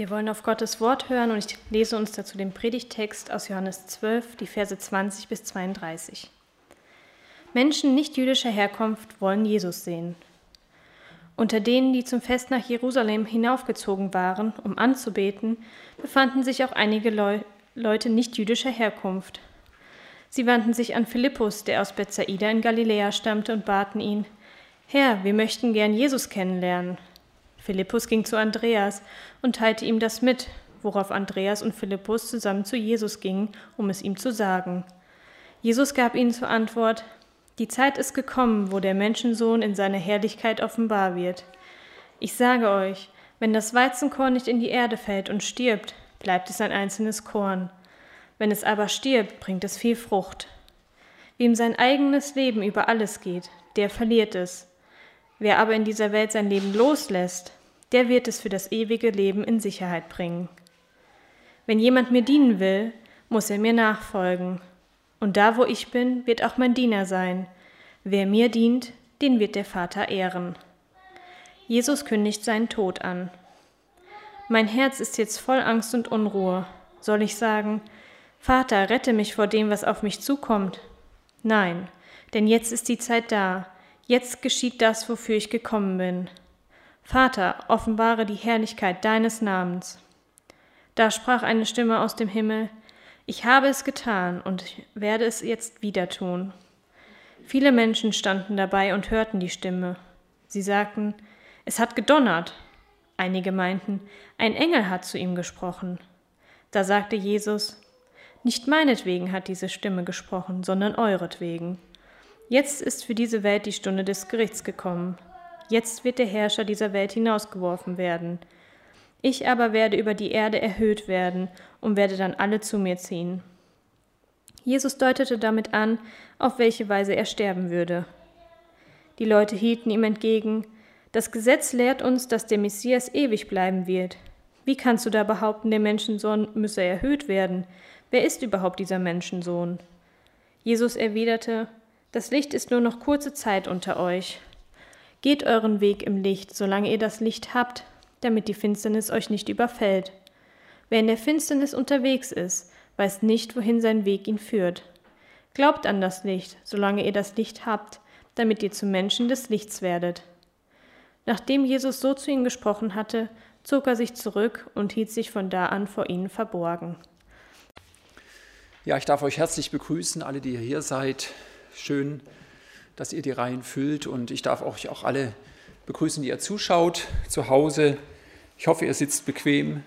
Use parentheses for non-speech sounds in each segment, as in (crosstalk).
Wir wollen auf Gottes Wort hören und ich lese uns dazu den Predigtext aus Johannes 12, die Verse 20 bis 32. Menschen nicht jüdischer Herkunft wollen Jesus sehen. Unter denen, die zum Fest nach Jerusalem hinaufgezogen waren, um anzubeten, befanden sich auch einige Leu Leute nicht jüdischer Herkunft. Sie wandten sich an Philippus, der aus Bethsaida in Galiläa stammte, und baten ihn: Herr, wir möchten gern Jesus kennenlernen. Philippus ging zu Andreas und teilte ihm das mit, worauf Andreas und Philippus zusammen zu Jesus gingen, um es ihm zu sagen. Jesus gab ihnen zur Antwort, Die Zeit ist gekommen, wo der Menschensohn in seiner Herrlichkeit offenbar wird. Ich sage euch, wenn das Weizenkorn nicht in die Erde fällt und stirbt, bleibt es ein einzelnes Korn. Wenn es aber stirbt, bringt es viel Frucht. Wem sein eigenes Leben über alles geht, der verliert es. Wer aber in dieser Welt sein Leben loslässt, der wird es für das ewige Leben in Sicherheit bringen. Wenn jemand mir dienen will, muss er mir nachfolgen. Und da, wo ich bin, wird auch mein Diener sein. Wer mir dient, den wird der Vater ehren. Jesus kündigt seinen Tod an. Mein Herz ist jetzt voll Angst und Unruhe. Soll ich sagen, Vater, rette mich vor dem, was auf mich zukommt? Nein, denn jetzt ist die Zeit da, Jetzt geschieht das, wofür ich gekommen bin. Vater, offenbare die Herrlichkeit deines Namens. Da sprach eine Stimme aus dem Himmel, ich habe es getan und werde es jetzt wieder tun. Viele Menschen standen dabei und hörten die Stimme. Sie sagten, es hat gedonnert. Einige meinten, ein Engel hat zu ihm gesprochen. Da sagte Jesus, nicht meinetwegen hat diese Stimme gesprochen, sondern euretwegen. Jetzt ist für diese Welt die Stunde des Gerichts gekommen. Jetzt wird der Herrscher dieser Welt hinausgeworfen werden. Ich aber werde über die Erde erhöht werden und werde dann alle zu mir ziehen. Jesus deutete damit an, auf welche Weise er sterben würde. Die Leute hielten ihm entgegen, das Gesetz lehrt uns, dass der Messias ewig bleiben wird. Wie kannst du da behaupten, der Menschensohn müsse erhöht werden? Wer ist überhaupt dieser Menschensohn? Jesus erwiderte, das Licht ist nur noch kurze Zeit unter euch. Geht euren Weg im Licht, solange ihr das Licht habt, damit die Finsternis euch nicht überfällt. Wer in der Finsternis unterwegs ist, weiß nicht, wohin sein Weg ihn führt. Glaubt an das Licht, solange ihr das Licht habt, damit ihr zu Menschen des Lichts werdet. Nachdem Jesus so zu ihnen gesprochen hatte, zog er sich zurück und hielt sich von da an vor ihnen verborgen. Ja, ich darf euch herzlich begrüßen, alle, die ihr hier seid. Schön, dass ihr die Reihen füllt und ich darf euch auch alle begrüßen, die ihr zuschaut zu Hause. Ich hoffe, ihr sitzt bequem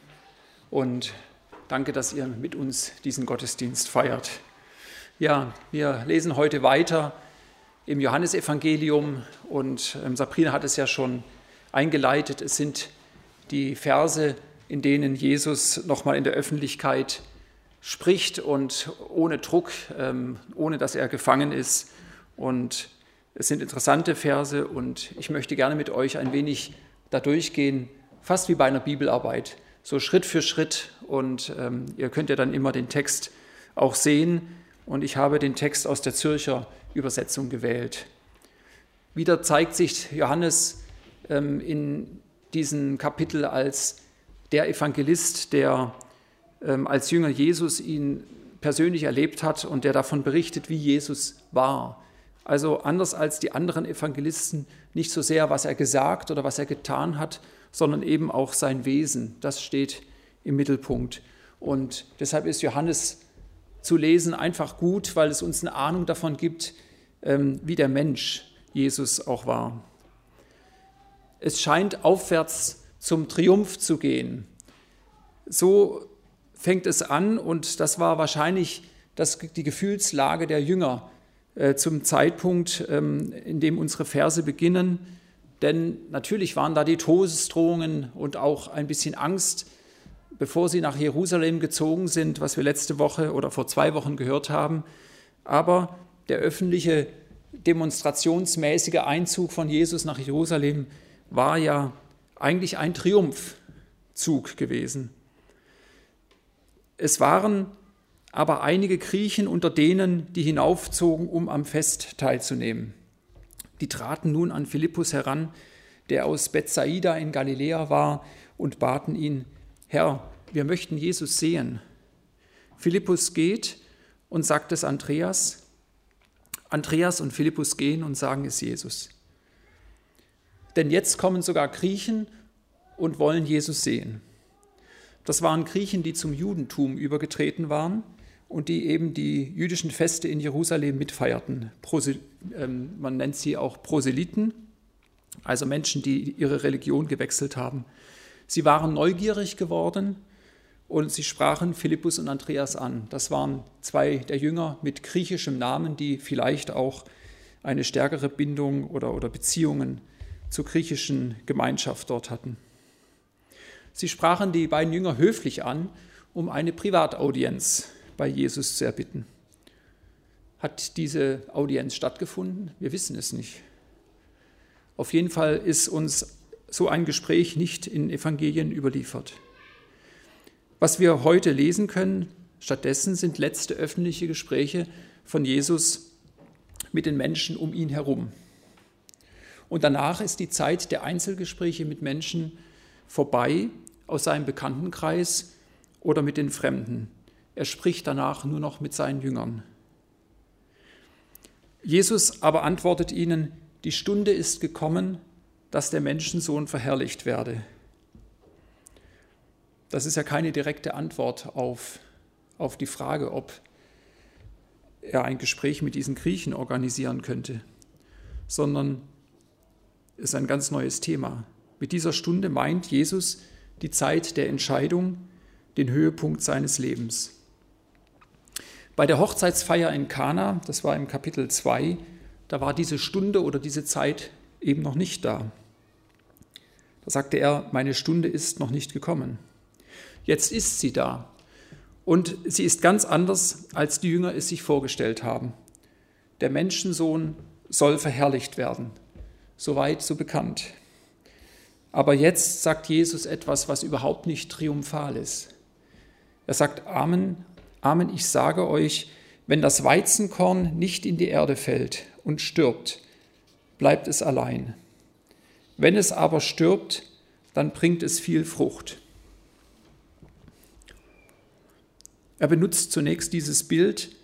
und danke, dass ihr mit uns diesen Gottesdienst feiert. Ja, wir lesen heute weiter im Johannesevangelium und ähm, Sabrina hat es ja schon eingeleitet. Es sind die Verse, in denen Jesus nochmal in der Öffentlichkeit spricht und ohne Druck, ähm, ohne dass er gefangen ist. Und es sind interessante Verse und ich möchte gerne mit euch ein wenig da durchgehen, fast wie bei einer Bibelarbeit, so Schritt für Schritt. Und ähm, ihr könnt ja dann immer den Text auch sehen. Und ich habe den Text aus der Zürcher Übersetzung gewählt. Wieder zeigt sich Johannes ähm, in diesem Kapitel als der Evangelist, der ähm, als Jünger Jesus ihn persönlich erlebt hat und der davon berichtet, wie Jesus war. Also anders als die anderen Evangelisten nicht so sehr, was er gesagt oder was er getan hat, sondern eben auch sein Wesen. Das steht im Mittelpunkt. Und deshalb ist Johannes zu lesen einfach gut, weil es uns eine Ahnung davon gibt, ähm, wie der Mensch Jesus auch war. Es scheint aufwärts zum Triumph zu gehen. So fängt es an und das war wahrscheinlich das, die Gefühlslage der Jünger zum Zeitpunkt, ähm, in dem unsere Verse beginnen. Denn natürlich waren da die Todesdrohungen und auch ein bisschen Angst, bevor sie nach Jerusalem gezogen sind, was wir letzte Woche oder vor zwei Wochen gehört haben. Aber der öffentliche demonstrationsmäßige Einzug von Jesus nach Jerusalem war ja eigentlich ein Triumphzug gewesen. Es waren aber einige Griechen unter denen, die hinaufzogen, um am Fest teilzunehmen. Die traten nun an Philippus heran, der aus Bethsaida in Galiläa war, und baten ihn, Herr, wir möchten Jesus sehen. Philippus geht und sagt es Andreas. Andreas und Philippus gehen und sagen es Jesus. Denn jetzt kommen sogar Griechen und wollen Jesus sehen. Das waren Griechen, die zum Judentum übergetreten waren und die eben die jüdischen Feste in Jerusalem mitfeierten. Ähm, man nennt sie auch Proselyten, also Menschen, die ihre Religion gewechselt haben. Sie waren neugierig geworden und sie sprachen Philippus und Andreas an. Das waren zwei der Jünger mit griechischem Namen, die vielleicht auch eine stärkere Bindung oder, oder Beziehungen zur griechischen Gemeinschaft dort hatten. Sie sprachen die beiden Jünger höflich an, um eine Privataudienz bei Jesus zu erbitten. Hat diese Audienz stattgefunden? Wir wissen es nicht. Auf jeden Fall ist uns so ein Gespräch nicht in Evangelien überliefert. Was wir heute lesen können, stattdessen sind letzte öffentliche Gespräche von Jesus mit den Menschen um ihn herum. Und danach ist die Zeit der Einzelgespräche mit Menschen vorbei aus seinem Bekanntenkreis oder mit den Fremden. Er spricht danach nur noch mit seinen Jüngern. Jesus aber antwortet ihnen, die Stunde ist gekommen, dass der Menschensohn verherrlicht werde. Das ist ja keine direkte Antwort auf, auf die Frage, ob er ein Gespräch mit diesen Griechen organisieren könnte, sondern ist ein ganz neues Thema. Mit dieser Stunde meint Jesus die Zeit der Entscheidung, den Höhepunkt seines Lebens. Bei der Hochzeitsfeier in Kana, das war im Kapitel 2, da war diese Stunde oder diese Zeit eben noch nicht da. Da sagte er, meine Stunde ist noch nicht gekommen. Jetzt ist sie da. Und sie ist ganz anders, als die Jünger es sich vorgestellt haben. Der Menschensohn soll verherrlicht werden. Soweit, so bekannt. Aber jetzt sagt Jesus etwas, was überhaupt nicht triumphal ist. Er sagt, Amen, Amen, ich sage euch, wenn das Weizenkorn nicht in die Erde fällt und stirbt, bleibt es allein. Wenn es aber stirbt, dann bringt es viel Frucht. Er benutzt zunächst dieses Bild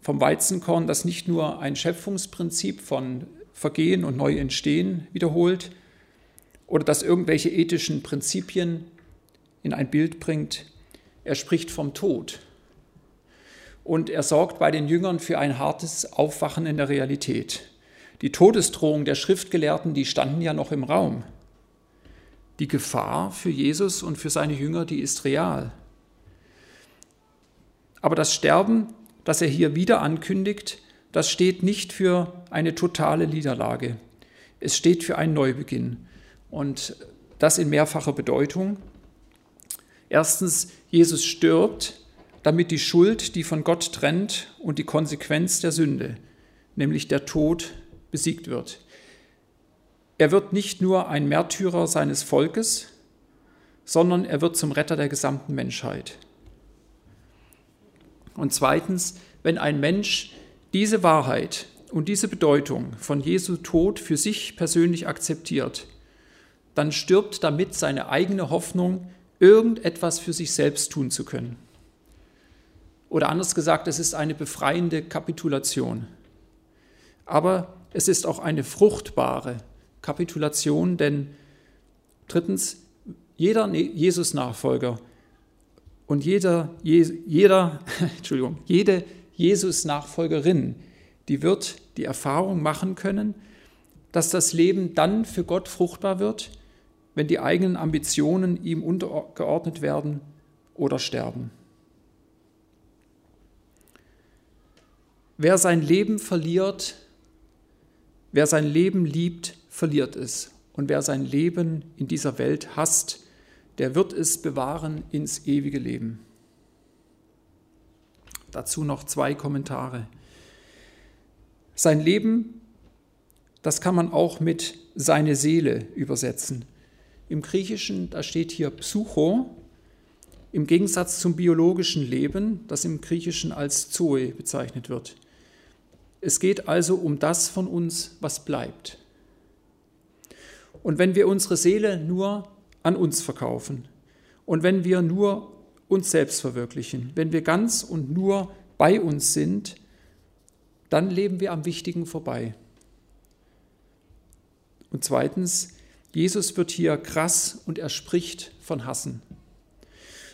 vom Weizenkorn, das nicht nur ein Schöpfungsprinzip von Vergehen und Neuentstehen wiederholt, oder das irgendwelche ethischen Prinzipien in ein Bild bringt. Er spricht vom Tod. Und er sorgt bei den Jüngern für ein hartes Aufwachen in der Realität. Die Todesdrohung der Schriftgelehrten, die standen ja noch im Raum. Die Gefahr für Jesus und für seine Jünger, die ist real. Aber das Sterben, das er hier wieder ankündigt, das steht nicht für eine totale Niederlage. Es steht für einen Neubeginn. Und das in mehrfacher Bedeutung. Erstens, Jesus stirbt, damit die Schuld, die von Gott trennt, und die Konsequenz der Sünde, nämlich der Tod, besiegt wird. Er wird nicht nur ein Märtyrer seines Volkes, sondern er wird zum Retter der gesamten Menschheit. Und zweitens, wenn ein Mensch diese Wahrheit und diese Bedeutung von Jesu Tod für sich persönlich akzeptiert, dann stirbt damit seine eigene Hoffnung, irgendetwas für sich selbst tun zu können. Oder anders gesagt, es ist eine befreiende Kapitulation. Aber es ist auch eine fruchtbare Kapitulation, denn drittens, jeder ne-, Jesus-Nachfolger und jeder, jeder, (laughs) Entschuldigung, jede Jesus-Nachfolgerin, die wird die Erfahrung machen können, dass das Leben dann für Gott fruchtbar wird, wenn die eigenen Ambitionen ihm untergeordnet werden oder sterben. Wer sein Leben verliert, wer sein Leben liebt, verliert es. Und wer sein Leben in dieser Welt hasst, der wird es bewahren ins ewige Leben. Dazu noch zwei Kommentare. Sein Leben, das kann man auch mit seine Seele übersetzen. Im Griechischen, da steht hier Psycho, im Gegensatz zum biologischen Leben, das im Griechischen als Zoe bezeichnet wird. Es geht also um das von uns, was bleibt. Und wenn wir unsere Seele nur an uns verkaufen und wenn wir nur uns selbst verwirklichen, wenn wir ganz und nur bei uns sind, dann leben wir am Wichtigen vorbei. Und zweitens, Jesus wird hier krass und er spricht von Hassen.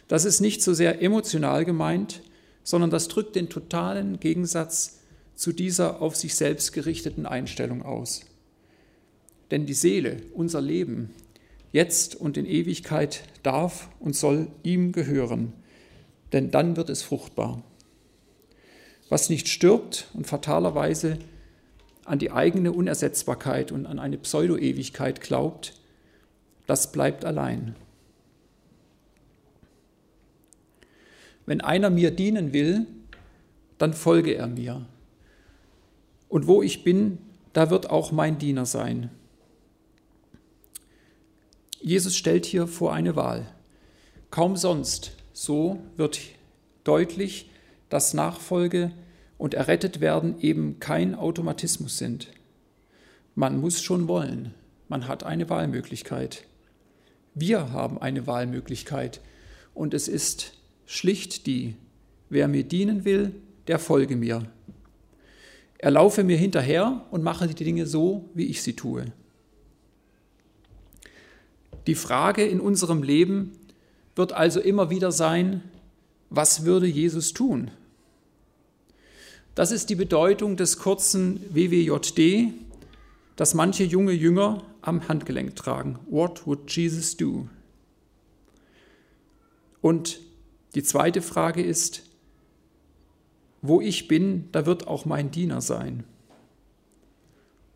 Das ist nicht so sehr emotional gemeint, sondern das drückt den totalen Gegensatz zu dieser auf sich selbst gerichteten Einstellung aus. Denn die Seele, unser Leben, jetzt und in Ewigkeit darf und soll ihm gehören, denn dann wird es fruchtbar. Was nicht stirbt und fatalerweise an die eigene Unersetzbarkeit und an eine Pseudo-Ewigkeit glaubt, das bleibt allein. Wenn einer mir dienen will, dann folge er mir. Und wo ich bin, da wird auch mein Diener sein. Jesus stellt hier vor eine Wahl. Kaum sonst, so wird deutlich, dass Nachfolge und errettet werden eben kein Automatismus sind. Man muss schon wollen. Man hat eine Wahlmöglichkeit. Wir haben eine Wahlmöglichkeit und es ist schlicht die, wer mir dienen will, der folge mir. Er laufe mir hinterher und mache die Dinge so, wie ich sie tue. Die Frage in unserem Leben wird also immer wieder sein, was würde Jesus tun? Das ist die Bedeutung des kurzen WWJD, das manche junge Jünger am Handgelenk tragen. What would Jesus do? Und die zweite Frage ist, wo ich bin, da wird auch mein Diener sein.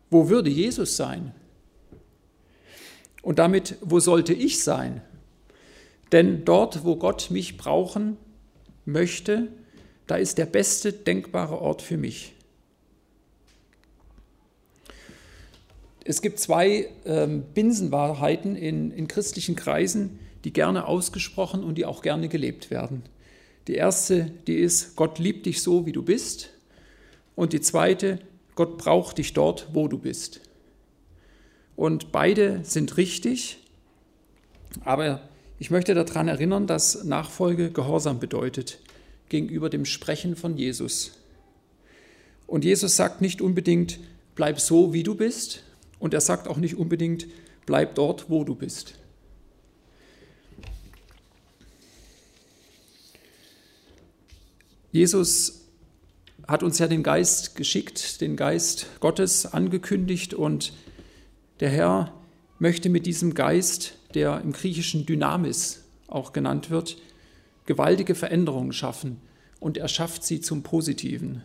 Wo würde Jesus sein? Und damit, wo sollte ich sein? Denn dort, wo Gott mich brauchen möchte, da ist der beste denkbare Ort für mich. Es gibt zwei ähm, Binsenwahrheiten in, in christlichen Kreisen, die gerne ausgesprochen und die auch gerne gelebt werden. Die erste, die ist, Gott liebt dich so, wie du bist. Und die zweite, Gott braucht dich dort, wo du bist. Und beide sind richtig, aber ich möchte daran erinnern, dass Nachfolge Gehorsam bedeutet gegenüber dem Sprechen von Jesus. Und Jesus sagt nicht unbedingt, bleib so, wie du bist, und er sagt auch nicht unbedingt, bleib dort, wo du bist. Jesus hat uns ja den Geist geschickt, den Geist Gottes angekündigt und der Herr möchte mit diesem Geist, der im Griechischen Dynamis auch genannt wird, gewaltige Veränderungen schaffen und er schafft sie zum Positiven.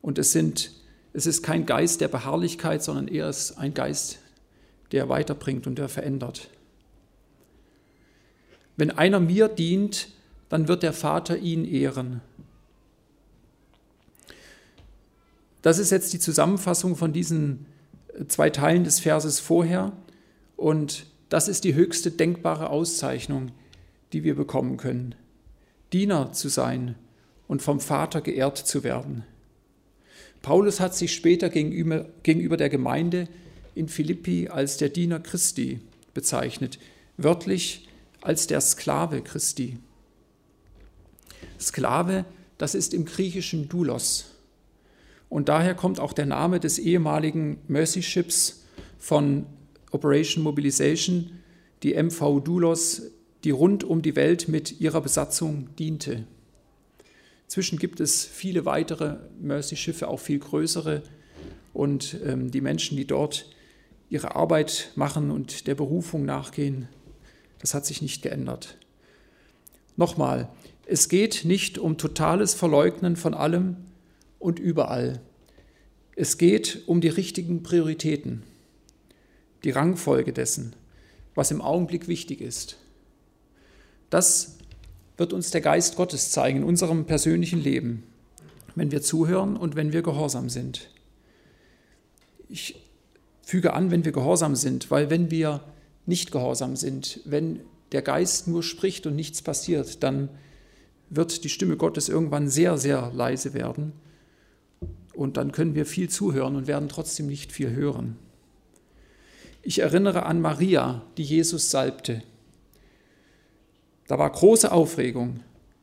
Und es, sind, es ist kein Geist der Beharrlichkeit, sondern eher ist ein Geist, der weiterbringt und der verändert. Wenn einer mir dient, dann wird der Vater ihn ehren. Das ist jetzt die Zusammenfassung von diesen zwei Teilen des Verses vorher und das ist die höchste denkbare Auszeichnung, die wir bekommen können. Diener zu sein und vom Vater geehrt zu werden. Paulus hat sich später gegenüber, gegenüber der Gemeinde in Philippi als der Diener Christi bezeichnet, wörtlich als der Sklave Christi. Sklave, das ist im Griechischen Doulos. Und daher kommt auch der Name des ehemaligen Mercy Ships von Operation Mobilization, die MV Doulos, die rund um die Welt mit ihrer Besatzung diente. Inzwischen gibt es viele weitere Mercy-Schiffe, auch viel größere. Und ähm, die Menschen, die dort ihre Arbeit machen und der Berufung nachgehen, das hat sich nicht geändert. Nochmal, es geht nicht um totales Verleugnen von allem und überall. Es geht um die richtigen Prioritäten die Rangfolge dessen, was im Augenblick wichtig ist. Das wird uns der Geist Gottes zeigen in unserem persönlichen Leben, wenn wir zuhören und wenn wir gehorsam sind. Ich füge an, wenn wir gehorsam sind, weil wenn wir nicht gehorsam sind, wenn der Geist nur spricht und nichts passiert, dann wird die Stimme Gottes irgendwann sehr, sehr leise werden und dann können wir viel zuhören und werden trotzdem nicht viel hören. Ich erinnere an Maria, die Jesus salbte. Da war große Aufregung,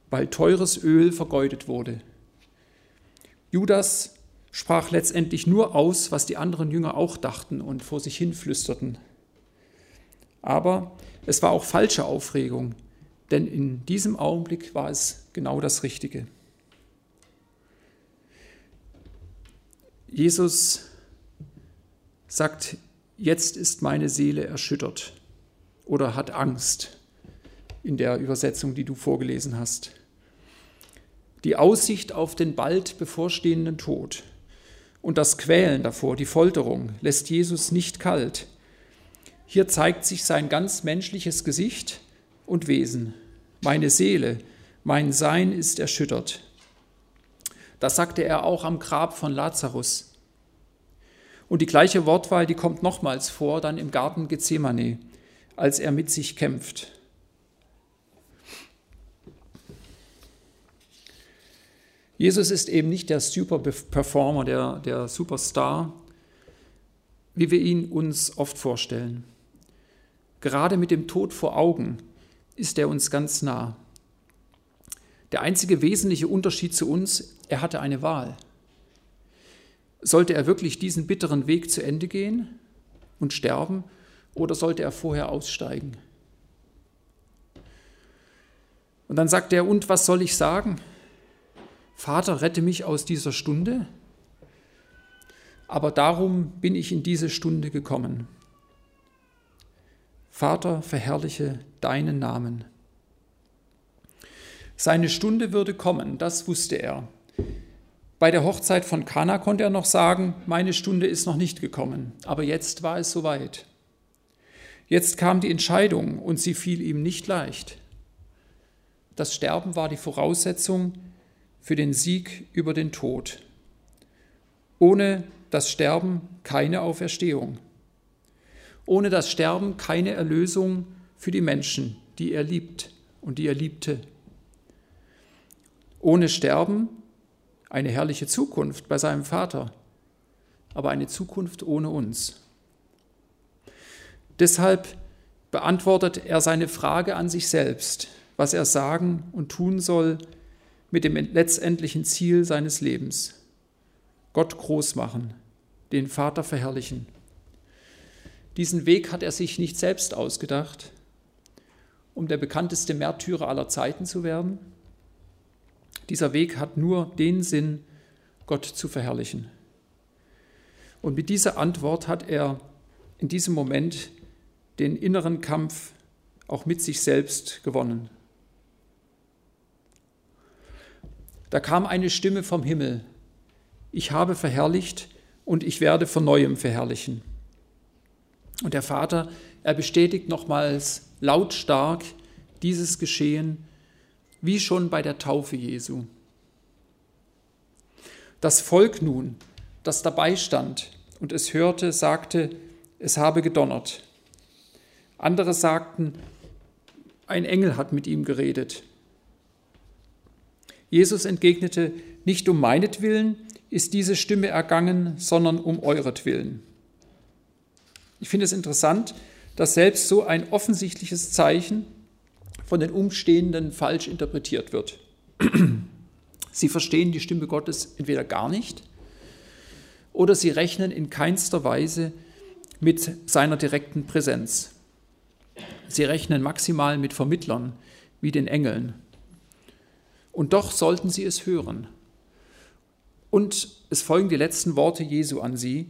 weil teures Öl vergeudet wurde. Judas sprach letztendlich nur aus, was die anderen Jünger auch dachten und vor sich hin flüsterten. Aber es war auch falsche Aufregung, denn in diesem Augenblick war es genau das Richtige. Jesus sagt, jetzt ist meine Seele erschüttert oder hat Angst in der Übersetzung, die du vorgelesen hast. Die Aussicht auf den bald bevorstehenden Tod und das Quälen davor, die Folterung, lässt Jesus nicht kalt. Hier zeigt sich sein ganz menschliches Gesicht und Wesen. Meine Seele, mein Sein ist erschüttert. Das sagte er auch am Grab von Lazarus. Und die gleiche Wortwahl, die kommt nochmals vor, dann im Garten Gethsemane, als er mit sich kämpft. Jesus ist eben nicht der Super-Performer, der, der Superstar, wie wir ihn uns oft vorstellen. Gerade mit dem Tod vor Augen ist er uns ganz nah. Der einzige wesentliche Unterschied zu uns, er hatte eine Wahl. Sollte er wirklich diesen bitteren Weg zu Ende gehen und sterben oder sollte er vorher aussteigen? Und dann sagt er, und was soll ich sagen? Vater, rette mich aus dieser Stunde. Aber darum bin ich in diese Stunde gekommen. Vater, verherrliche deinen Namen. Seine Stunde würde kommen, das wusste er. Bei der Hochzeit von Kana konnte er noch sagen, meine Stunde ist noch nicht gekommen, aber jetzt war es soweit. Jetzt kam die Entscheidung und sie fiel ihm nicht leicht. Das Sterben war die Voraussetzung, für den Sieg über den Tod. Ohne das Sterben keine Auferstehung. Ohne das Sterben keine Erlösung für die Menschen, die er liebt und die er liebte. Ohne Sterben eine herrliche Zukunft bei seinem Vater, aber eine Zukunft ohne uns. Deshalb beantwortet er seine Frage an sich selbst, was er sagen und tun soll, mit dem letztendlichen Ziel seines Lebens. Gott groß machen, den Vater verherrlichen. Diesen Weg hat er sich nicht selbst ausgedacht, um der bekannteste Märtyrer aller Zeiten zu werden. Dieser Weg hat nur den Sinn, Gott zu verherrlichen. Und mit dieser Antwort hat er in diesem Moment den inneren Kampf auch mit sich selbst gewonnen. Da kam eine Stimme vom Himmel. Ich habe verherrlicht und ich werde von neuem verherrlichen. Und der Vater, er bestätigt nochmals lautstark dieses Geschehen, wie schon bei der Taufe Jesu. Das Volk nun, das dabei stand und es hörte, sagte, es habe gedonnert. Andere sagten, ein Engel hat mit ihm geredet. Jesus entgegnete, nicht um meinetwillen ist diese Stimme ergangen, sondern um euretwillen. Ich finde es interessant, dass selbst so ein offensichtliches Zeichen von den Umstehenden falsch interpretiert wird. (clears throat) Sie verstehen die Stimme Gottes entweder gar nicht oder sie rechnen in keinster Weise mit seiner direkten Präsenz. Sie rechnen maximal mit Vermittlern wie den Engeln und doch sollten sie es hören. Und es folgen die letzten Worte Jesu an sie,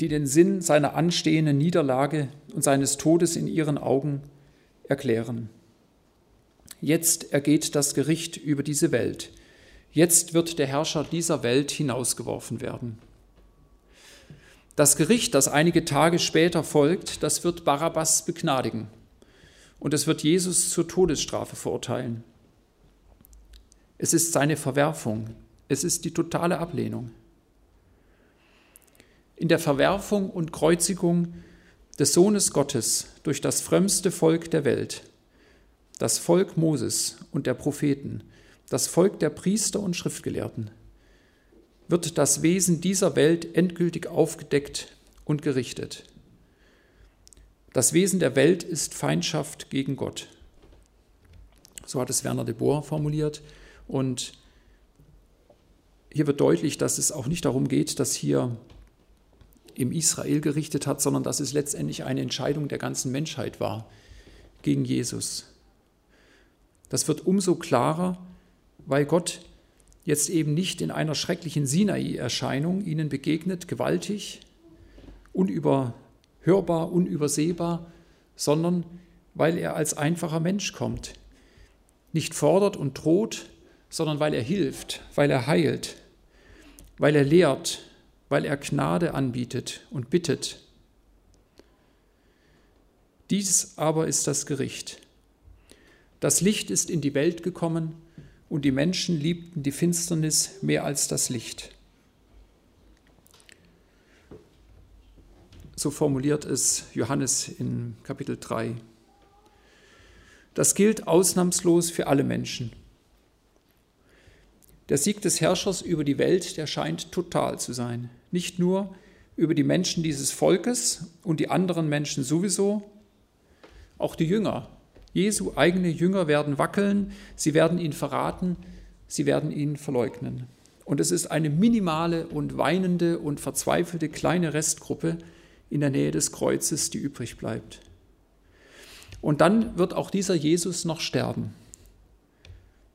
die den Sinn seiner anstehenden Niederlage und seines Todes in ihren Augen erklären. Jetzt ergeht das Gericht über diese Welt. Jetzt wird der Herrscher dieser Welt hinausgeworfen werden. Das Gericht, das einige Tage später folgt, das wird Barabbas begnadigen und es wird Jesus zur Todesstrafe verurteilen. Es ist seine Verwerfung. Es ist die totale Ablehnung. In der Verwerfung und Kreuzigung des Sohnes Gottes durch das frömmste Volk der Welt, das Volk Moses und der Propheten, das Volk der Priester und Schriftgelehrten, wird das Wesen dieser Welt endgültig aufgedeckt und gerichtet. Das Wesen der Welt ist Feindschaft gegen Gott. So hat es Werner de Boer formuliert. Und hier wird deutlich, dass es auch nicht darum geht, dass hier im Israel gerichtet hat, sondern dass es letztendlich eine Entscheidung der ganzen Menschheit war gegen Jesus. Das wird umso klarer, weil Gott jetzt eben nicht in einer schrecklichen Sinai-Erscheinung ihnen begegnet, gewaltig, unüberhörbar, unübersehbar, sondern weil er als einfacher Mensch kommt, nicht fordert und droht, sondern weil er hilft, weil er heilt, weil er lehrt, weil er Gnade anbietet und bittet. Dies aber ist das Gericht. Das Licht ist in die Welt gekommen, und die Menschen liebten die Finsternis mehr als das Licht. So formuliert es Johannes in Kapitel 3. Das gilt ausnahmslos für alle Menschen. Der Sieg des Herrschers über die Welt, der scheint total zu sein. Nicht nur über die Menschen dieses Volkes und die anderen Menschen sowieso, auch die Jünger Jesu eigene Jünger werden wackeln, sie werden ihn verraten, sie werden ihn verleugnen. Und es ist eine minimale und weinende und verzweifelte kleine Restgruppe in der Nähe des Kreuzes, die übrig bleibt. Und dann wird auch dieser Jesus noch sterben.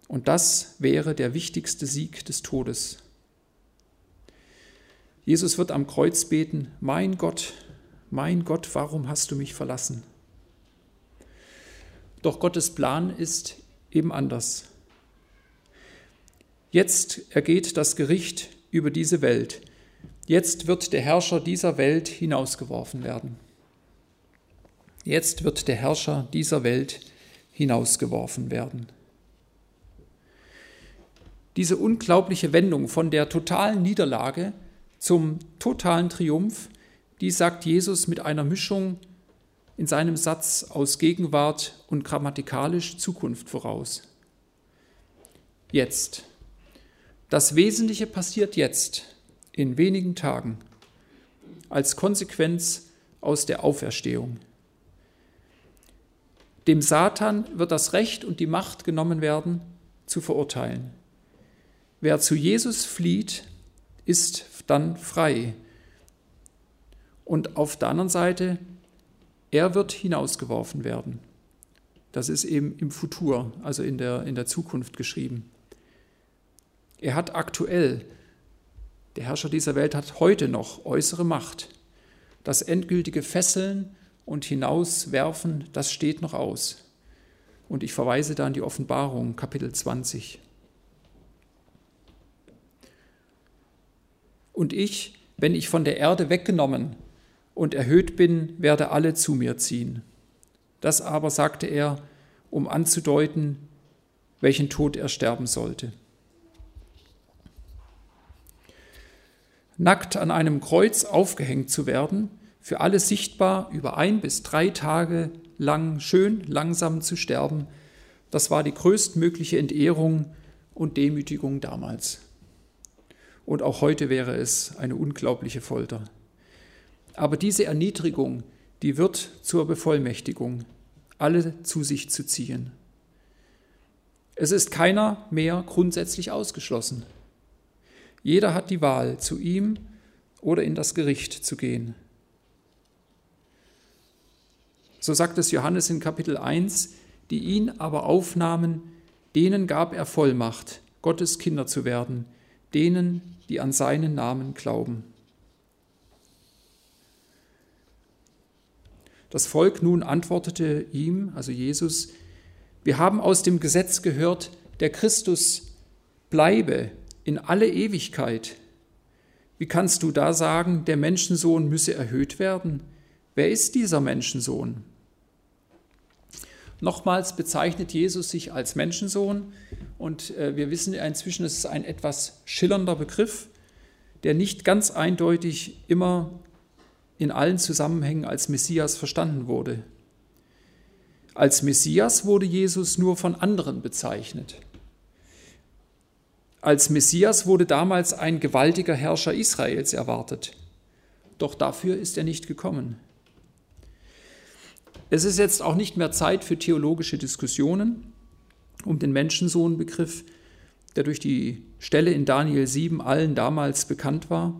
Und das wäre der wichtigste Sieg des Todes. Jesus wird am Kreuz beten, mein Gott, mein Gott, warum hast du mich verlassen? Doch Gottes Plan ist eben anders. Jetzt ergeht das Gericht über diese Welt. Jetzt wird der Herrscher dieser Welt hinausgeworfen werden. Jetzt wird der Herrscher dieser Welt hinausgeworfen werden. Diese unglaubliche Wendung von der totalen Niederlage zum totalen Triumph, die sagt Jesus mit einer Mischung in seinem Satz aus Gegenwart und grammatikalisch Zukunft voraus. Jetzt. Das Wesentliche passiert jetzt, in wenigen Tagen, als Konsequenz aus der Auferstehung. Dem Satan wird das Recht und die Macht genommen werden, zu verurteilen. Wer zu Jesus flieht, ist dann frei. Und auf der anderen Seite er wird hinausgeworfen werden. Das ist eben im Futur, also in der, in der Zukunft geschrieben. Er hat aktuell, der Herrscher dieser Welt hat heute noch äußere Macht. Das endgültige Fesseln und Hinauswerfen, das steht noch aus. Und ich verweise da an die Offenbarung, Kapitel 20. Und ich, wenn ich von der Erde weggenommen und erhöht bin, werde alle zu mir ziehen. Das aber sagte er, um anzudeuten, welchen Tod er sterben sollte. Nackt an einem Kreuz aufgehängt zu werden, für alle sichtbar über ein bis drei Tage lang schön langsam zu sterben, das war die größtmögliche Entehrung und Demütigung damals. Und auch heute wäre es eine unglaubliche Folter. Aber diese Erniedrigung, die wird zur Bevollmächtigung, alle zu sich zu ziehen. Es ist keiner mehr grundsätzlich ausgeschlossen. Jeder hat die Wahl, zu ihm oder in das Gericht zu gehen. So sagt es Johannes in Kapitel 1, die ihn aber aufnahmen, denen gab er Vollmacht, Gottes Kinder zu werden, denen, die an seinen Namen glauben. Das Volk nun antwortete ihm, also Jesus, wir haben aus dem Gesetz gehört, der Christus bleibe in alle Ewigkeit. Wie kannst du da sagen, der Menschensohn müsse erhöht werden? Wer ist dieser Menschensohn? Nochmals bezeichnet Jesus sich als Menschensohn und äh, wir wissen inzwischen, es ist ein etwas schillernder Begriff, der nicht ganz eindeutig immer in allen Zusammenhängen als Messias verstanden wurde. Als Messias wurde Jesus nur von anderen bezeichnet. Als Messias wurde damals ein gewaltiger Herrscher Israels erwartet. Doch dafür ist er nicht gekommen. Es ist jetzt auch nicht mehr Zeit für theologische Diskussionen. um den Menschensohnbegriff, der durch die Stelle in Daniel 7 allen damals bekannt war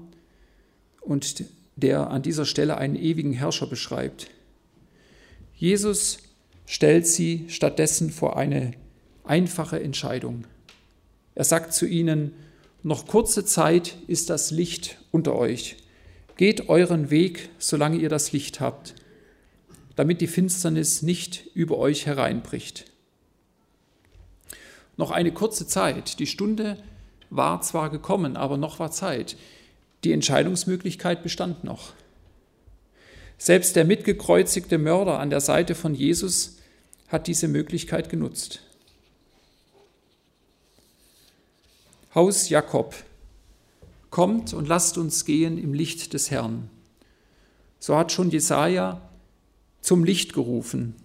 und der an dieser Stelle einen ewigen Herrscher beschreibt. Jesus stellt sie stattdessen vor eine einfache Entscheidung. Er sagt zu ihnen, noch kurze Zeit ist das Licht unter euch. Geht euren Weg, solange ihr das Licht habt, damit die Finsternis nicht über euch hereinbricht. Noch eine kurze Zeit, die Stunde war zwar gekommen, aber noch war Zeit. Die Entscheidungsmöglichkeit bestand noch. Selbst der mitgekreuzigte Mörder an der Seite von Jesus hat diese Möglichkeit genutzt. Haus Jakob, kommt und lasst uns gehen im Licht des Herrn. So hat schon Jesaja zum Licht gerufen.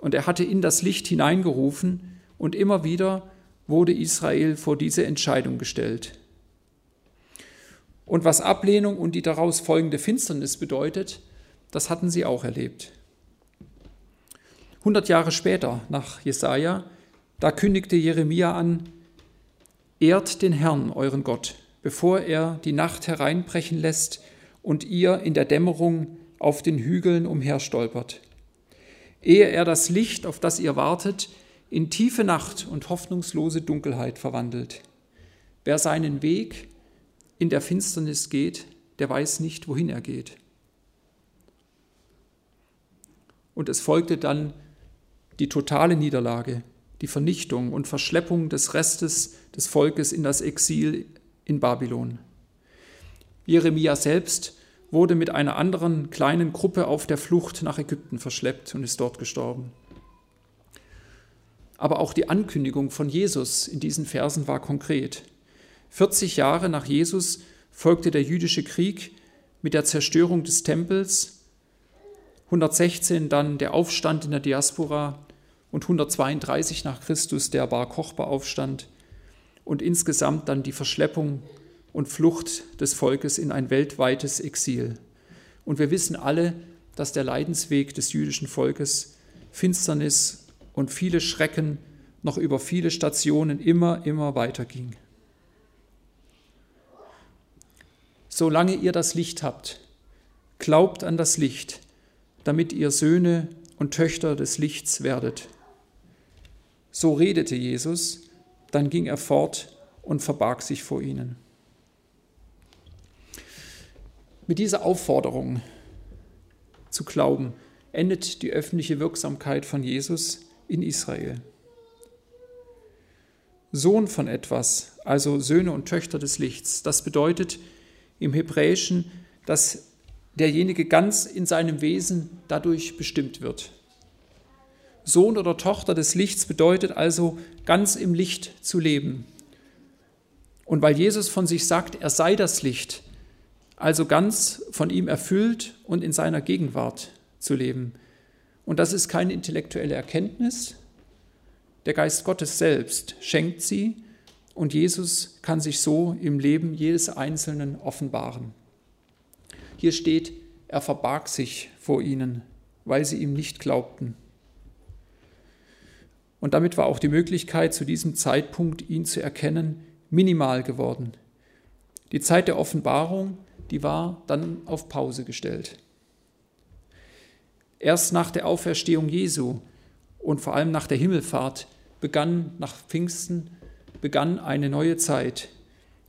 Und er hatte in das Licht hineingerufen und immer wieder wurde Israel vor diese Entscheidung gestellt. Und was Ablehnung und die daraus folgende Finsternis bedeutet, das hatten sie auch erlebt. 100 Jahre später, nach Jesaja, da kündigte Jeremia an: Ehrt den Herrn, euren Gott, bevor er die Nacht hereinbrechen lässt und ihr in der Dämmerung auf den Hügeln umherstolpert. Ehe er das Licht, auf das ihr wartet, in tiefe Nacht und hoffnungslose Dunkelheit verwandelt. Wer seinen Weg in der Finsternis geht, der weiß nicht, wohin er geht. Und es folgte dann die totale Niederlage, die Vernichtung und Verschleppung des Restes des Volkes in das Exil in Babylon. Jeremia selbst wurde mit einer anderen kleinen Gruppe auf der Flucht nach Ägypten verschleppt und ist dort gestorben. Aber auch die Ankündigung von Jesus in diesen Versen war konkret. 40 Jahre nach Jesus folgte der jüdische Krieg mit der Zerstörung des Tempels, 116 dann der Aufstand in der Diaspora und 132 nach Christus der Bar Kochba-Aufstand und insgesamt dann die Verschleppung und Flucht des Volkes in ein weltweites Exil. Und wir wissen alle, dass der Leidensweg des jüdischen Volkes Finsternis und viele Schrecken noch über viele Stationen immer, immer weiterging. Solange ihr das Licht habt, glaubt an das Licht, damit ihr Söhne und Töchter des Lichts werdet. So redete Jesus, dann ging er fort und verbarg sich vor ihnen. Mit dieser Aufforderung zu glauben endet die öffentliche Wirksamkeit von Jesus in Israel. Sohn von etwas, also Söhne und Töchter des Lichts, das bedeutet, im Hebräischen, dass derjenige ganz in seinem Wesen dadurch bestimmt wird. Sohn oder Tochter des Lichts bedeutet also, ganz im Licht zu leben. Und weil Jesus von sich sagt, er sei das Licht, also ganz von ihm erfüllt und in seiner Gegenwart zu leben. Und das ist keine intellektuelle Erkenntnis. Der Geist Gottes selbst schenkt sie und Jesus kann sich so im Leben jedes Einzelnen offenbaren. Hier steht, er verbarg sich vor ihnen, weil sie ihm nicht glaubten. Und damit war auch die Möglichkeit, zu diesem Zeitpunkt ihn zu erkennen, minimal geworden. Die Zeit der Offenbarung, die war dann auf Pause gestellt. Erst nach der Auferstehung Jesu und vor allem nach der Himmelfahrt begann nach Pfingsten begann eine neue Zeit,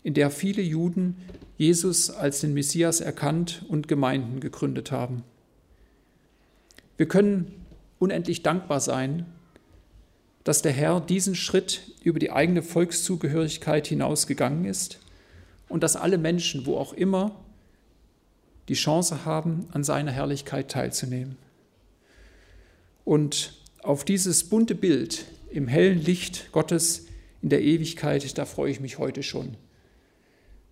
in der viele Juden Jesus als den Messias erkannt und Gemeinden gegründet haben. Wir können unendlich dankbar sein, dass der Herr diesen Schritt über die eigene Volkszugehörigkeit hinausgegangen ist und dass alle Menschen, wo auch immer, die Chance haben, an seiner Herrlichkeit teilzunehmen. Und auf dieses bunte Bild im hellen Licht Gottes in der Ewigkeit, da freue ich mich heute schon.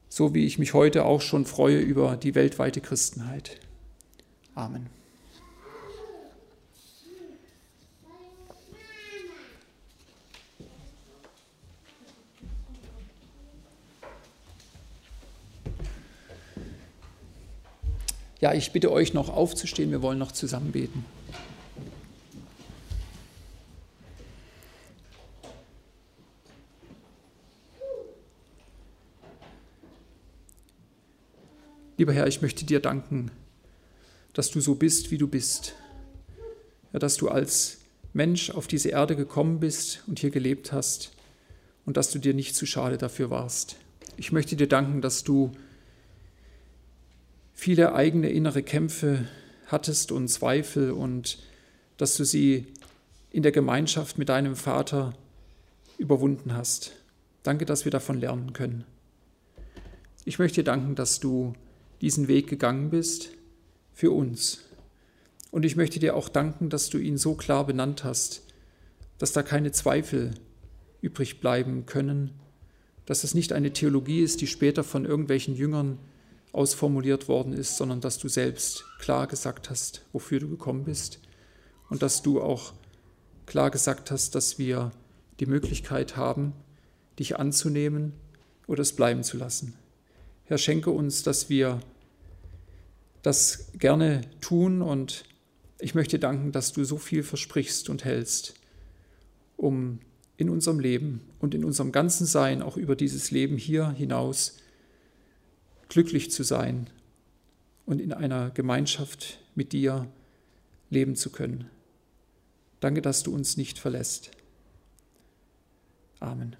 So wie ich mich heute auch schon freue über die weltweite Christenheit. Amen. Ja, ich bitte euch noch aufzustehen, wir wollen noch zusammen beten. Lieber Herr, ich möchte dir danken, dass du so bist, wie du bist. Ja, dass du als Mensch auf diese Erde gekommen bist und hier gelebt hast und dass du dir nicht zu schade dafür warst. Ich möchte dir danken, dass du viele eigene innere Kämpfe hattest und Zweifel und dass du sie in der Gemeinschaft mit deinem Vater überwunden hast. Danke, dass wir davon lernen können. Ich möchte dir danken, dass du diesen Weg gegangen bist für uns. Und ich möchte dir auch danken, dass du ihn so klar benannt hast, dass da keine Zweifel übrig bleiben können, dass es nicht eine Theologie ist, die später von irgendwelchen Jüngern ausformuliert worden ist, sondern dass du selbst klar gesagt hast, wofür du gekommen bist und dass du auch klar gesagt hast, dass wir die Möglichkeit haben, dich anzunehmen oder es bleiben zu lassen. Herr, schenke uns, dass wir das gerne tun und ich möchte danken, dass du so viel versprichst und hältst, um in unserem Leben und in unserem ganzen Sein, auch über dieses Leben hier hinaus, glücklich zu sein und in einer Gemeinschaft mit dir leben zu können. Danke, dass du uns nicht verlässt. Amen.